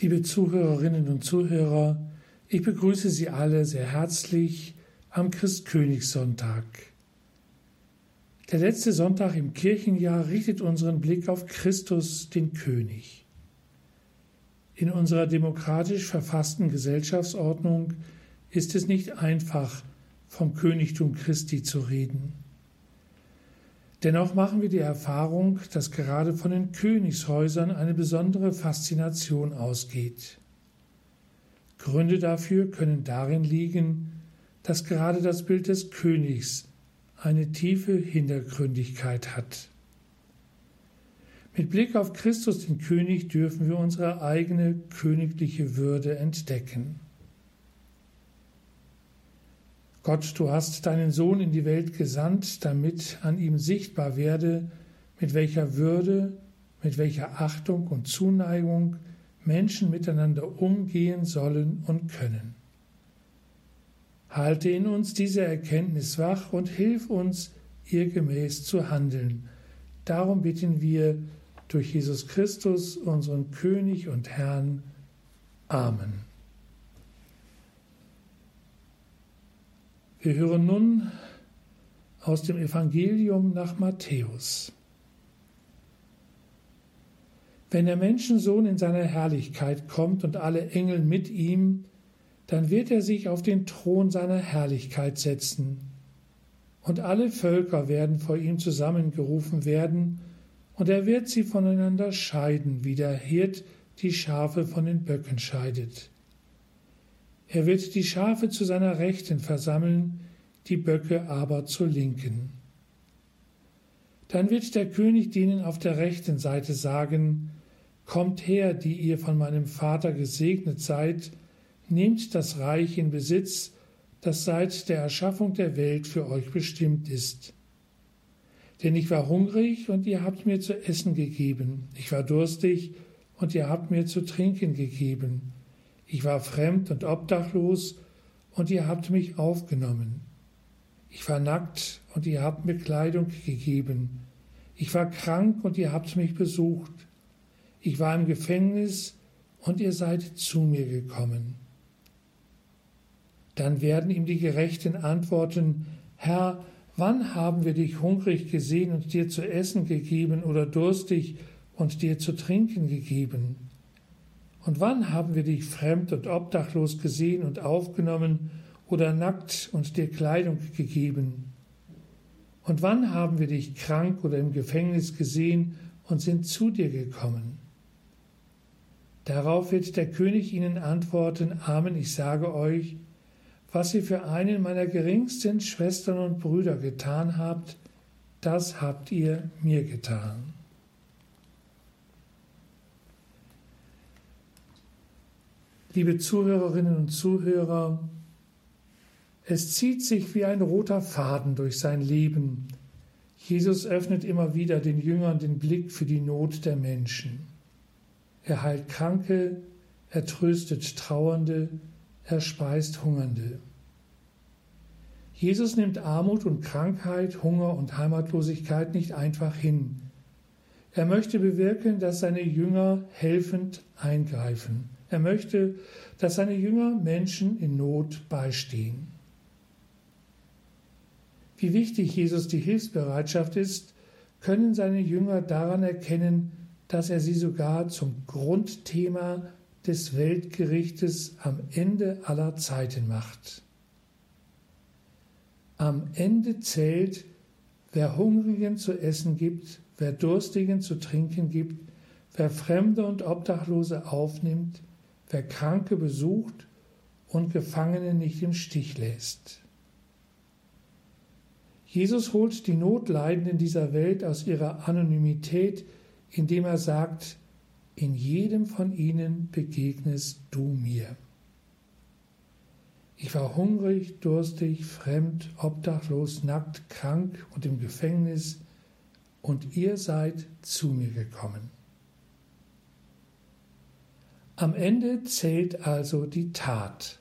Liebe Zuhörerinnen und Zuhörer, ich begrüße Sie alle sehr herzlich am Christkönigssonntag. Der letzte Sonntag im Kirchenjahr richtet unseren Blick auf Christus, den König. In unserer demokratisch verfassten Gesellschaftsordnung ist es nicht einfach, vom Königtum Christi zu reden. Dennoch machen wir die Erfahrung, dass gerade von den Königshäusern eine besondere Faszination ausgeht. Gründe dafür können darin liegen, dass gerade das Bild des Königs eine tiefe Hintergründigkeit hat. Mit Blick auf Christus den König dürfen wir unsere eigene königliche Würde entdecken. Gott, du hast deinen Sohn in die Welt gesandt, damit an ihm sichtbar werde, mit welcher Würde, mit welcher Achtung und Zuneigung Menschen miteinander umgehen sollen und können. Halte in uns diese Erkenntnis wach und hilf uns, ihr gemäß zu handeln. Darum bitten wir durch Jesus Christus, unseren König und Herrn. Amen. Wir hören nun aus dem Evangelium nach Matthäus. Wenn der Menschensohn in seiner Herrlichkeit kommt und alle Engel mit ihm, dann wird er sich auf den Thron seiner Herrlichkeit setzen, und alle Völker werden vor ihm zusammengerufen werden, und er wird sie voneinander scheiden, wie der Hirt die Schafe von den Böcken scheidet. Er wird die Schafe zu seiner Rechten versammeln, die Böcke aber zur Linken. Dann wird der König denen auf der rechten Seite sagen, Kommt her, die ihr von meinem Vater gesegnet seid, nehmt das Reich in Besitz, das seit der Erschaffung der Welt für euch bestimmt ist. Denn ich war hungrig und ihr habt mir zu essen gegeben, ich war durstig und ihr habt mir zu trinken gegeben, ich war fremd und obdachlos, und ihr habt mich aufgenommen. Ich war nackt, und ihr habt mir Kleidung gegeben. Ich war krank, und ihr habt mich besucht. Ich war im Gefängnis, und ihr seid zu mir gekommen. Dann werden ihm die Gerechten antworten, Herr, wann haben wir dich hungrig gesehen und dir zu essen gegeben oder durstig und dir zu trinken gegeben? Und wann haben wir dich fremd und obdachlos gesehen und aufgenommen oder nackt und dir Kleidung gegeben? Und wann haben wir dich krank oder im Gefängnis gesehen und sind zu dir gekommen? Darauf wird der König ihnen antworten, Amen, ich sage euch, was ihr für einen meiner geringsten Schwestern und Brüder getan habt, das habt ihr mir getan. Liebe Zuhörerinnen und Zuhörer, es zieht sich wie ein roter Faden durch sein Leben. Jesus öffnet immer wieder den Jüngern den Blick für die Not der Menschen. Er heilt Kranke, er tröstet Trauernde, er speist Hungernde. Jesus nimmt Armut und Krankheit, Hunger und Heimatlosigkeit nicht einfach hin. Er möchte bewirken, dass seine Jünger helfend eingreifen. Er möchte, dass seine Jünger Menschen in Not beistehen. Wie wichtig Jesus die Hilfsbereitschaft ist, können seine Jünger daran erkennen, dass er sie sogar zum Grundthema des Weltgerichtes am Ende aller Zeiten macht. Am Ende zählt, wer Hungrigen zu essen gibt, wer Durstigen zu trinken gibt, wer Fremde und Obdachlose aufnimmt, wer Kranke besucht und Gefangene nicht im Stich lässt. Jesus holt die Notleidenden dieser Welt aus ihrer Anonymität, indem er sagt, in jedem von ihnen begegnest du mir. Ich war hungrig, durstig, fremd, obdachlos, nackt, krank und im Gefängnis, und ihr seid zu mir gekommen. Am Ende zählt also die Tat.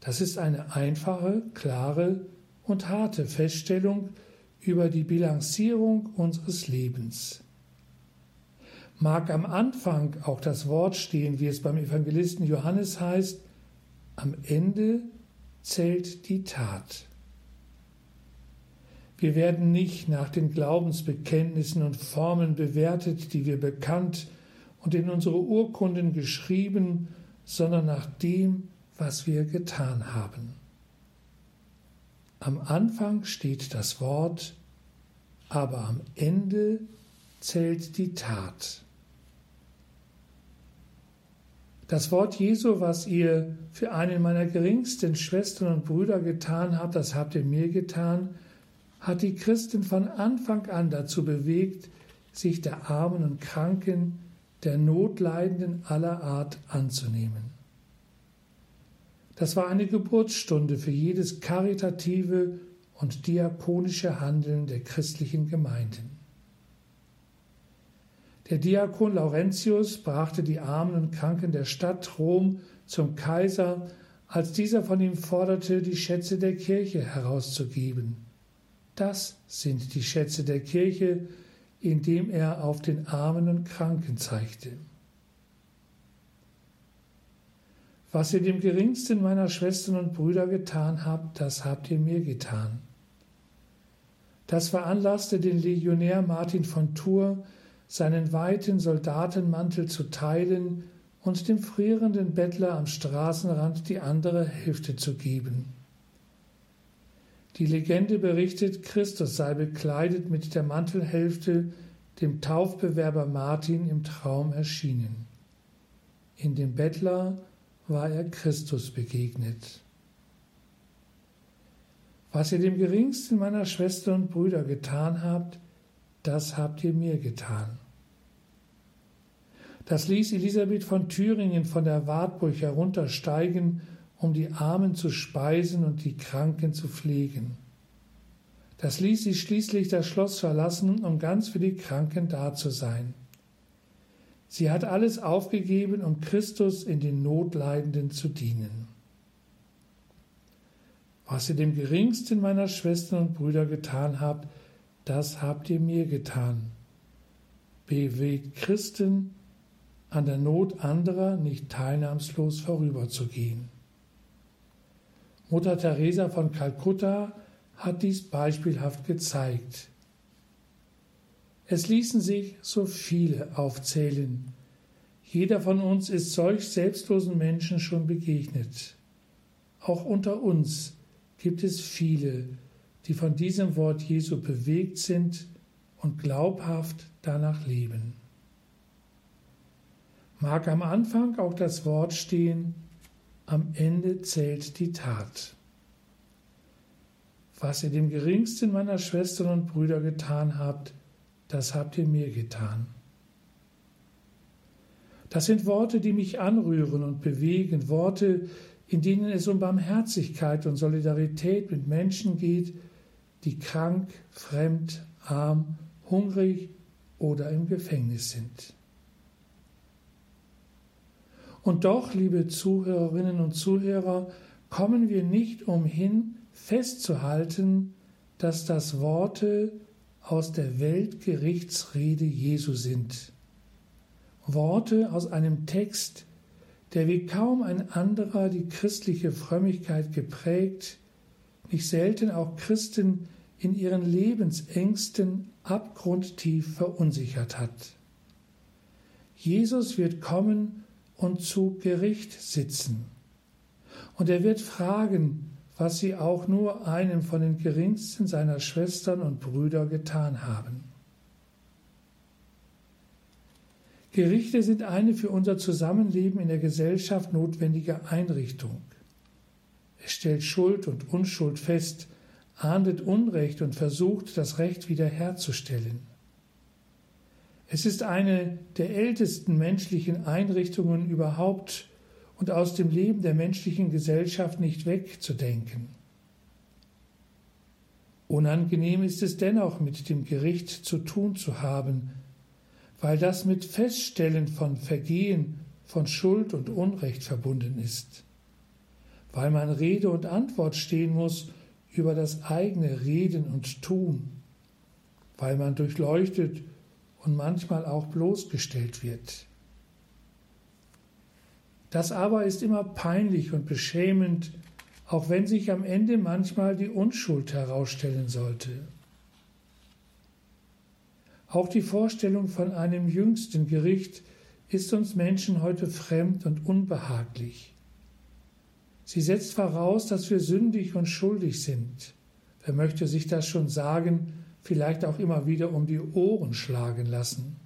Das ist eine einfache, klare und harte Feststellung über die Bilanzierung unseres Lebens. mag am Anfang auch das Wort stehen, wie es beim Evangelisten Johannes heißt, am Ende zählt die Tat. Wir werden nicht nach den Glaubensbekenntnissen und Formeln bewertet, die wir bekannt und in unsere Urkunden geschrieben, sondern nach dem, was wir getan haben. Am Anfang steht das Wort, aber am Ende zählt die Tat. Das Wort Jesu, was ihr für einen meiner geringsten Schwestern und Brüder getan habt, das habt ihr mir getan, hat die Christen von Anfang an dazu bewegt, sich der Armen und Kranken, der Notleidenden aller Art anzunehmen. Das war eine Geburtsstunde für jedes karitative und diakonische Handeln der christlichen Gemeinden. Der Diakon Laurentius brachte die Armen und Kranken der Stadt Rom zum Kaiser, als dieser von ihm forderte, die Schätze der Kirche herauszugeben. Das sind die Schätze der Kirche, indem er auf den Armen und Kranken zeigte. Was ihr dem geringsten meiner Schwestern und Brüder getan habt, das habt ihr mir getan. Das veranlasste den Legionär Martin von Tours, seinen weiten Soldatenmantel zu teilen und dem frierenden Bettler am Straßenrand die andere Hälfte zu geben. Die Legende berichtet, Christus sei bekleidet mit der Mantelhälfte dem Taufbewerber Martin im Traum erschienen. In dem Bettler war er Christus begegnet. Was ihr dem geringsten meiner Schwestern und Brüder getan habt, das habt ihr mir getan. Das ließ Elisabeth von Thüringen von der Wartburg heruntersteigen, um die Armen zu speisen und die Kranken zu pflegen. Das ließ sie schließlich das Schloss verlassen, um ganz für die Kranken da zu sein. Sie hat alles aufgegeben, um Christus in den Notleidenden zu dienen. Was ihr dem geringsten meiner Schwestern und Brüder getan habt, das habt ihr mir getan. Bewegt Christen, an der Not anderer nicht teilnahmslos vorüberzugehen. Mutter Teresa von Kalkutta hat dies beispielhaft gezeigt. Es ließen sich so viele aufzählen. Jeder von uns ist solch selbstlosen Menschen schon begegnet. Auch unter uns gibt es viele, die von diesem Wort Jesu bewegt sind und glaubhaft danach leben. Mag am Anfang auch das Wort stehen, am Ende zählt die Tat. Was ihr dem geringsten meiner Schwestern und Brüder getan habt, das habt ihr mir getan. Das sind Worte, die mich anrühren und bewegen, Worte, in denen es um Barmherzigkeit und Solidarität mit Menschen geht, die krank, fremd, arm, hungrig oder im Gefängnis sind. Und doch, liebe Zuhörerinnen und Zuhörer, kommen wir nicht umhin, festzuhalten, dass das Worte aus der Weltgerichtsrede Jesu sind. Worte aus einem Text, der wie kaum ein anderer die christliche Frömmigkeit geprägt, nicht selten auch Christen in ihren Lebensängsten abgrundtief verunsichert hat. Jesus wird kommen und zu Gericht sitzen. Und er wird fragen, was sie auch nur einem von den geringsten seiner Schwestern und Brüder getan haben. Gerichte sind eine für unser Zusammenleben in der Gesellschaft notwendige Einrichtung. Es stellt Schuld und Unschuld fest, ahndet Unrecht und versucht, das Recht wiederherzustellen. Es ist eine der ältesten menschlichen Einrichtungen überhaupt und aus dem Leben der menschlichen Gesellschaft nicht wegzudenken. Unangenehm ist es dennoch, mit dem Gericht zu tun zu haben, weil das mit Feststellen von Vergehen, von Schuld und Unrecht verbunden ist, weil man Rede und Antwort stehen muss über das eigene Reden und Tun, weil man durchleuchtet und manchmal auch bloßgestellt wird. Das aber ist immer peinlich und beschämend, auch wenn sich am Ende manchmal die Unschuld herausstellen sollte. Auch die Vorstellung von einem jüngsten Gericht ist uns Menschen heute fremd und unbehaglich. Sie setzt voraus, dass wir sündig und schuldig sind. Wer möchte sich das schon sagen, vielleicht auch immer wieder um die Ohren schlagen lassen?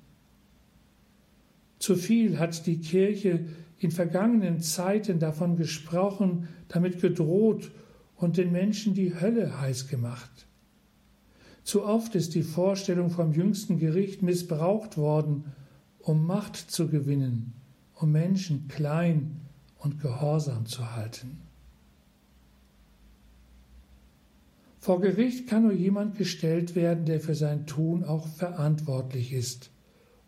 Zu viel hat die Kirche in vergangenen Zeiten davon gesprochen, damit gedroht und den Menschen die Hölle heiß gemacht. Zu oft ist die Vorstellung vom jüngsten Gericht missbraucht worden, um Macht zu gewinnen, um Menschen klein und gehorsam zu halten. Vor Gericht kann nur jemand gestellt werden, der für sein Tun auch verantwortlich ist.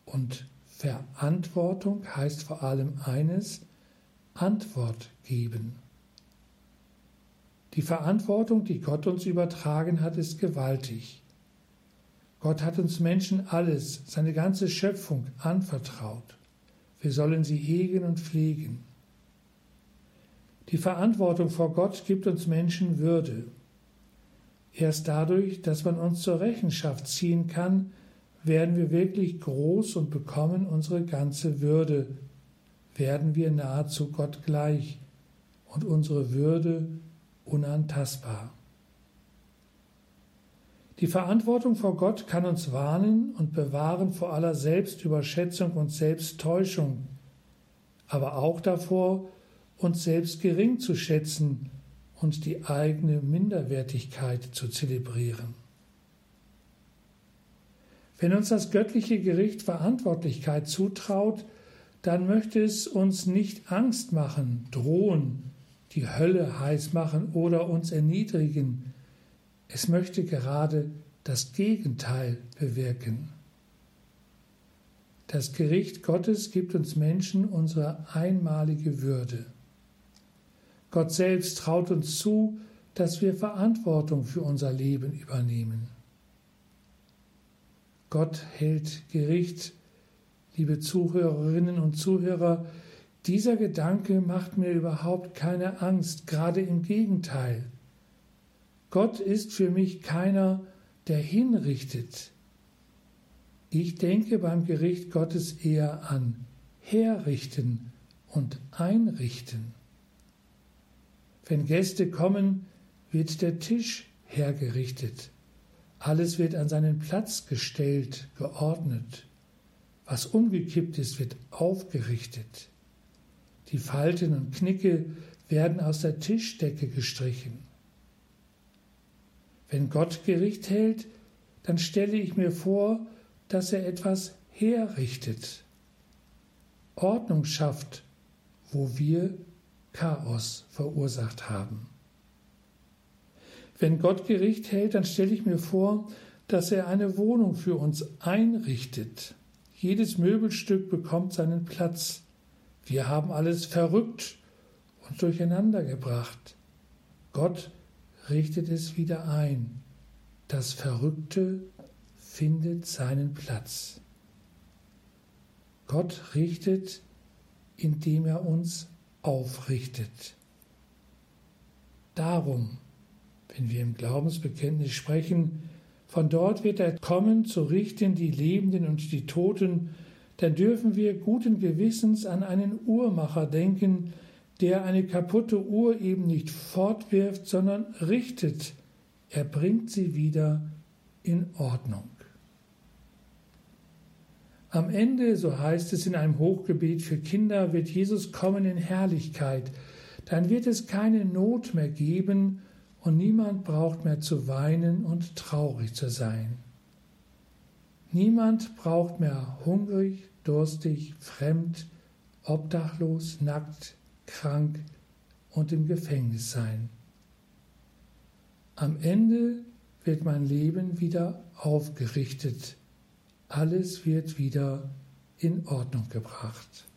Und Verantwortung heißt vor allem eines, Antwort geben. Die Verantwortung, die Gott uns übertragen hat, ist gewaltig. Gott hat uns Menschen alles, seine ganze Schöpfung anvertraut. Wir sollen sie hegen und pflegen. Die Verantwortung vor Gott gibt uns Menschen Würde. Erst dadurch, dass man uns zur Rechenschaft ziehen kann, werden wir wirklich groß und bekommen unsere ganze Würde, werden wir nahezu Gott gleich und unsere Würde unantastbar. Die Verantwortung vor Gott kann uns warnen und bewahren vor aller Selbstüberschätzung und Selbsttäuschung, aber auch davor, uns selbst gering zu schätzen und die eigene Minderwertigkeit zu zelebrieren. Wenn uns das göttliche Gericht Verantwortlichkeit zutraut, dann möchte es uns nicht Angst machen, drohen, die Hölle heiß machen oder uns erniedrigen. Es möchte gerade das Gegenteil bewirken. Das Gericht Gottes gibt uns Menschen unsere einmalige Würde. Gott selbst traut uns zu, dass wir Verantwortung für unser Leben übernehmen. Gott hält Gericht. Liebe Zuhörerinnen und Zuhörer, dieser Gedanke macht mir überhaupt keine Angst, gerade im Gegenteil. Gott ist für mich keiner, der hinrichtet. Ich denke beim Gericht Gottes eher an herrichten und einrichten. Wenn Gäste kommen, wird der Tisch hergerichtet. Alles wird an seinen Platz gestellt, geordnet. Was umgekippt ist, wird aufgerichtet. Die Falten und Knicke werden aus der Tischdecke gestrichen. Wenn Gott Gericht hält, dann stelle ich mir vor, dass er etwas herrichtet, Ordnung schafft, wo wir Chaos verursacht haben. Wenn Gott Gericht hält, dann stelle ich mir vor, dass er eine Wohnung für uns einrichtet. Jedes Möbelstück bekommt seinen Platz. Wir haben alles verrückt und durcheinander gebracht. Gott richtet es wieder ein. Das Verrückte findet seinen Platz. Gott richtet, indem er uns aufrichtet. Darum wenn wir im Glaubensbekenntnis sprechen, von dort wird er kommen, zu richten die Lebenden und die Toten, dann dürfen wir guten Gewissens an einen Uhrmacher denken, der eine kaputte Uhr eben nicht fortwirft, sondern richtet. Er bringt sie wieder in Ordnung. Am Ende, so heißt es in einem Hochgebet für Kinder, wird Jesus kommen in Herrlichkeit. Dann wird es keine Not mehr geben, und niemand braucht mehr zu weinen und traurig zu sein. Niemand braucht mehr hungrig, durstig, fremd, obdachlos, nackt, krank und im Gefängnis sein. Am Ende wird mein Leben wieder aufgerichtet. Alles wird wieder in Ordnung gebracht.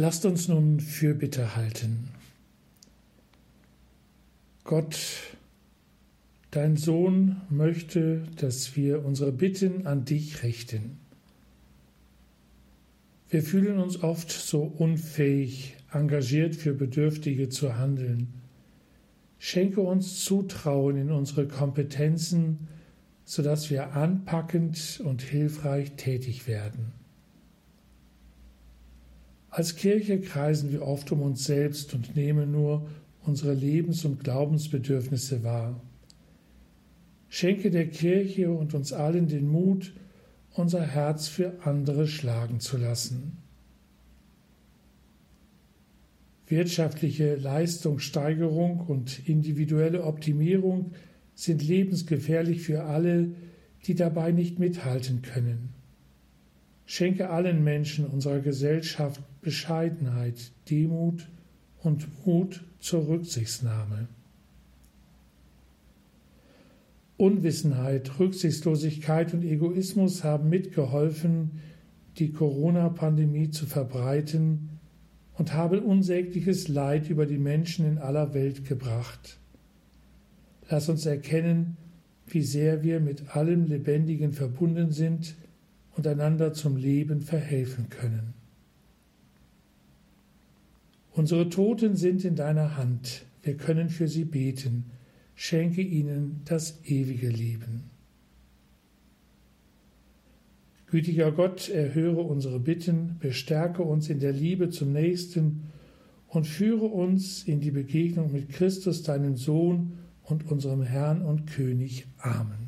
Lasst uns nun für Bitte halten. Gott, dein Sohn möchte, dass wir unsere Bitten an dich richten. Wir fühlen uns oft so unfähig, engagiert für Bedürftige zu handeln. Schenke uns Zutrauen in unsere Kompetenzen, sodass wir anpackend und hilfreich tätig werden. Als Kirche kreisen wir oft um uns selbst und nehmen nur unsere Lebens- und Glaubensbedürfnisse wahr. Schenke der Kirche und uns allen den Mut, unser Herz für andere schlagen zu lassen. Wirtschaftliche Leistungssteigerung und individuelle Optimierung sind lebensgefährlich für alle, die dabei nicht mithalten können. Schenke allen Menschen unserer Gesellschaft Bescheidenheit, Demut und Mut zur Rücksichtsnahme. Unwissenheit, Rücksichtslosigkeit und Egoismus haben mitgeholfen, die Corona-Pandemie zu verbreiten und haben unsägliches Leid über die Menschen in aller Welt gebracht. Lass uns erkennen, wie sehr wir mit allem Lebendigen verbunden sind, und einander zum Leben verhelfen können. Unsere Toten sind in deiner Hand, wir können für sie beten, schenke ihnen das ewige Leben. Gütiger Gott, erhöre unsere Bitten, bestärke uns in der Liebe zum Nächsten und führe uns in die Begegnung mit Christus, deinem Sohn und unserem Herrn und König. Amen.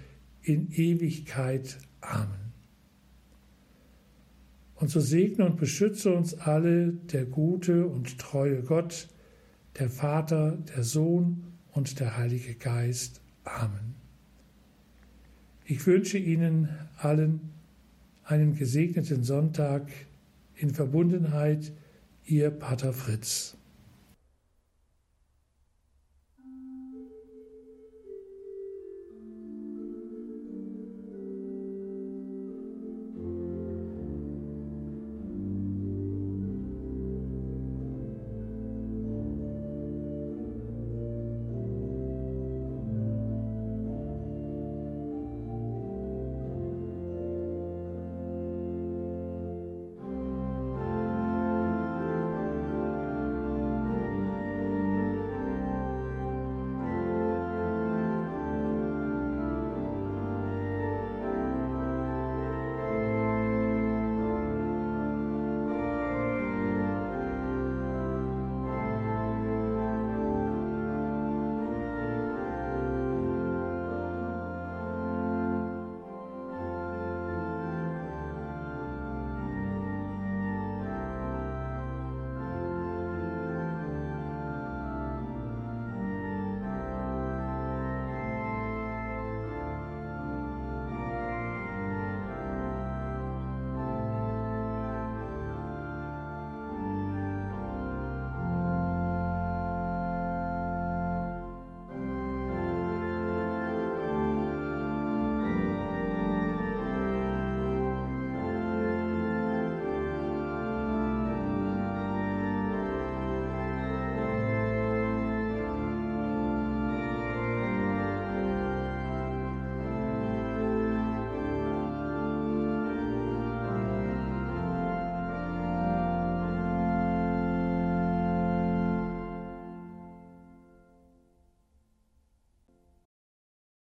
in Ewigkeit. Amen. Und so segne und beschütze uns alle der gute und treue Gott, der Vater, der Sohn und der Heilige Geist. Amen. Ich wünsche Ihnen allen einen gesegneten Sonntag in Verbundenheit, Ihr Pater Fritz.